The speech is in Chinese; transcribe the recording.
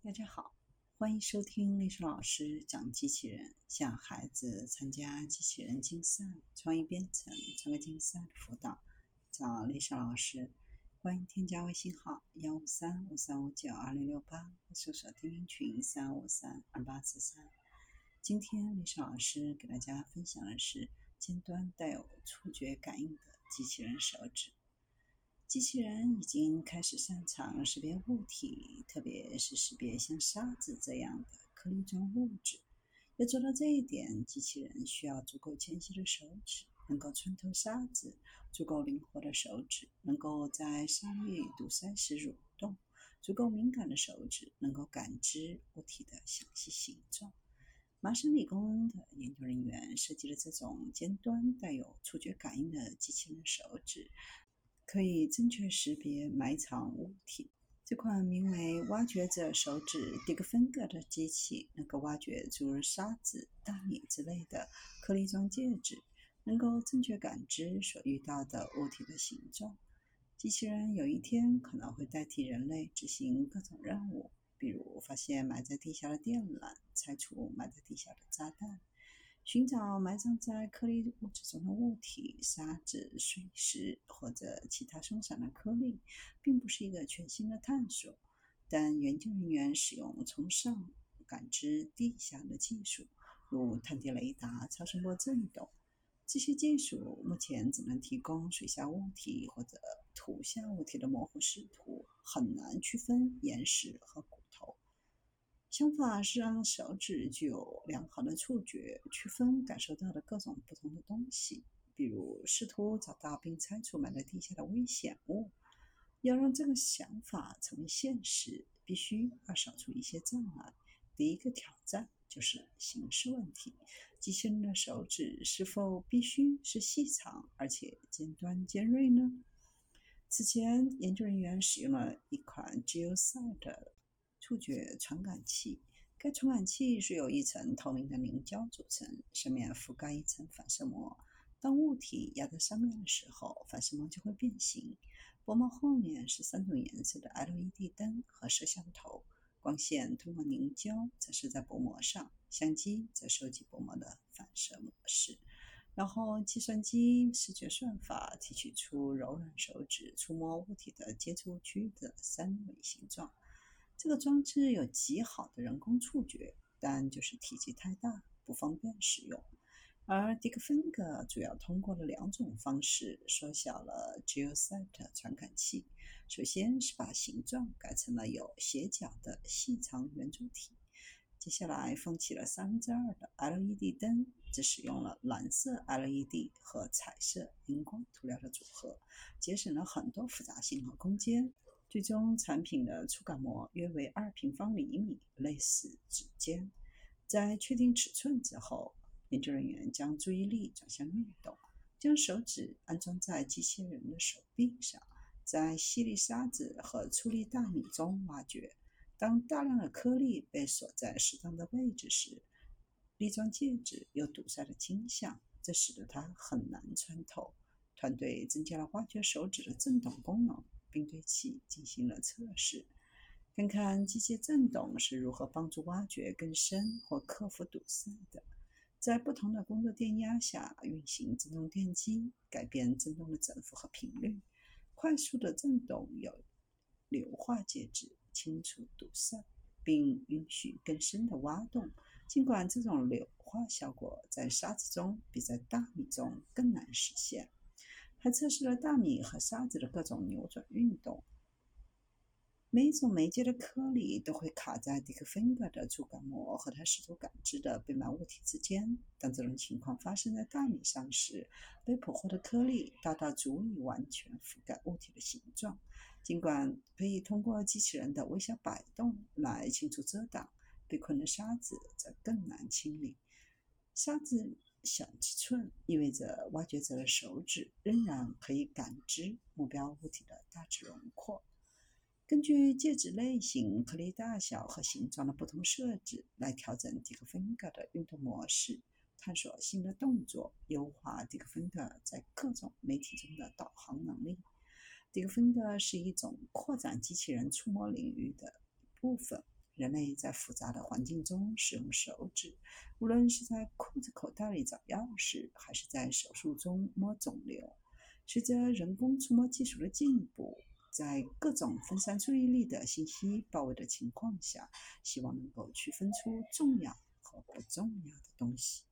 大家好，欢迎收听历史老师讲机器人，向孩子参加机器人竞赛、创意编程、创客竞赛的辅导，找历史老师。欢迎添加微信号幺五三五三五九二零六八，搜索钉钉群三五三二八四三。今天历史老师给大家分享的是尖端带有触觉感应的机器人手指。机器人已经开始擅长识别物体，特别是识别像沙子这样的颗粒状物质。要做到这一点，机器人需要足够纤细的手指，能够穿透沙子；足够灵活的手指，能够在沙粒堵塞时蠕动；足够敏感的手指，能够感知物体的详细形状。麻省理工的研究人员设计了这种尖端带有触觉感应的机器人手指。可以正确识别埋藏物体。这款名为“挖掘者手指 ”（Digfinger） 的机器能够挖掘诸如沙子、大米之类的颗粒状介质，能够正确感知所遇到的物体的形状。机器人有一天可能会代替人类执行各种任务，比如发现埋在地下的电缆、拆除埋在地下的炸弹。寻找埋藏在颗粒物质中的物体，沙子、碎石或者其他松散的颗粒，并不是一个全新的探索。但研究人员使用从上感知地下的技术，如探地雷达、超声波振动。这些技术目前只能提供水下物体或者土下物体的模糊视图，很难区分岩石和想法是让手指具有良好的触觉，区分感受到的各种不同的东西，比如试图找到并拆除埋在地下的危险物。要让这个想法成为现实，必须要扫除一些障碍。第一个挑战就是形式问题：机器人的手指是否必须是细长而且尖端尖锐呢？此前，研究人员使用了一款 GeoSight。触觉传感器，该传感器是由一层透明的凝胶组成，上面覆盖一层反射膜。当物体压在上面的时候，反射膜就会变形。薄膜后面是三种颜色的 LED 灯和摄像头，光线通过凝胶折射在薄膜上，相机则收集薄膜的反射模式，然后计算机视觉算法提取出柔软手指触摸物体的接触区的三维形状。这个装置有极好的人工触觉，但就是体积太大，不方便使用。而 Digfinger 主要通过了两种方式缩小了 GeoSight 传感器。首先是把形状改成了有斜角的细长圆柱体。接下来放弃了三分之二的 LED 灯，只使用了蓝色 LED 和彩色荧光涂料的组合，节省了很多复杂性和空间。最终产品的触感膜约为二平方厘米，类似指尖。在确定尺寸之后，研究人员将注意力转向运动，将手指安装在机器人的手臂上，在细粒沙子和粗粒大米中挖掘。当大量的颗粒被锁在适当的位置时，粒状介质有堵塞的倾向，这使得它很难穿透。团队增加了挖掘手指的振动功能。并对其进行了测试，看看机械振动是如何帮助挖掘更深或克服堵塞的。在不同的工作电压下运行振动电机，改变振动的振幅和频率。快速的振动有硫化介质清除堵塞，并允许更深的挖洞。尽管这种硫化效果在沙子中比在大米中更难实现。还测试了大米和沙子的各种扭转运动。每一种媒介的颗粒都会卡在迪克芬格的触感膜和它试图感知的被埋物体之间。当这种情况发生在大米上时，被捕获的颗粒大到足以完全覆盖物体的形状。尽管可以通过机器人的微小摆动来清除遮挡，被困的沙子则更难清理。沙子。小尺寸意味着挖掘者的手指仍然可以感知目标物体的大致轮廓。根据介质类型、颗粒大小和形状的不同设置来调整迪克芬格的运动模式，探索新的动作，优化迪克芬格在各种媒体中的导航能力。迪克芬格是一种扩展机器人触摸领域的一部分。人类在复杂的环境中使用手指，无论是在裤子口袋里找钥匙，还是在手术中摸肿瘤。随着人工触摸技术的进步，在各种分散注意力的信息包围的情况下，希望能够区分出重要和不重要的东西。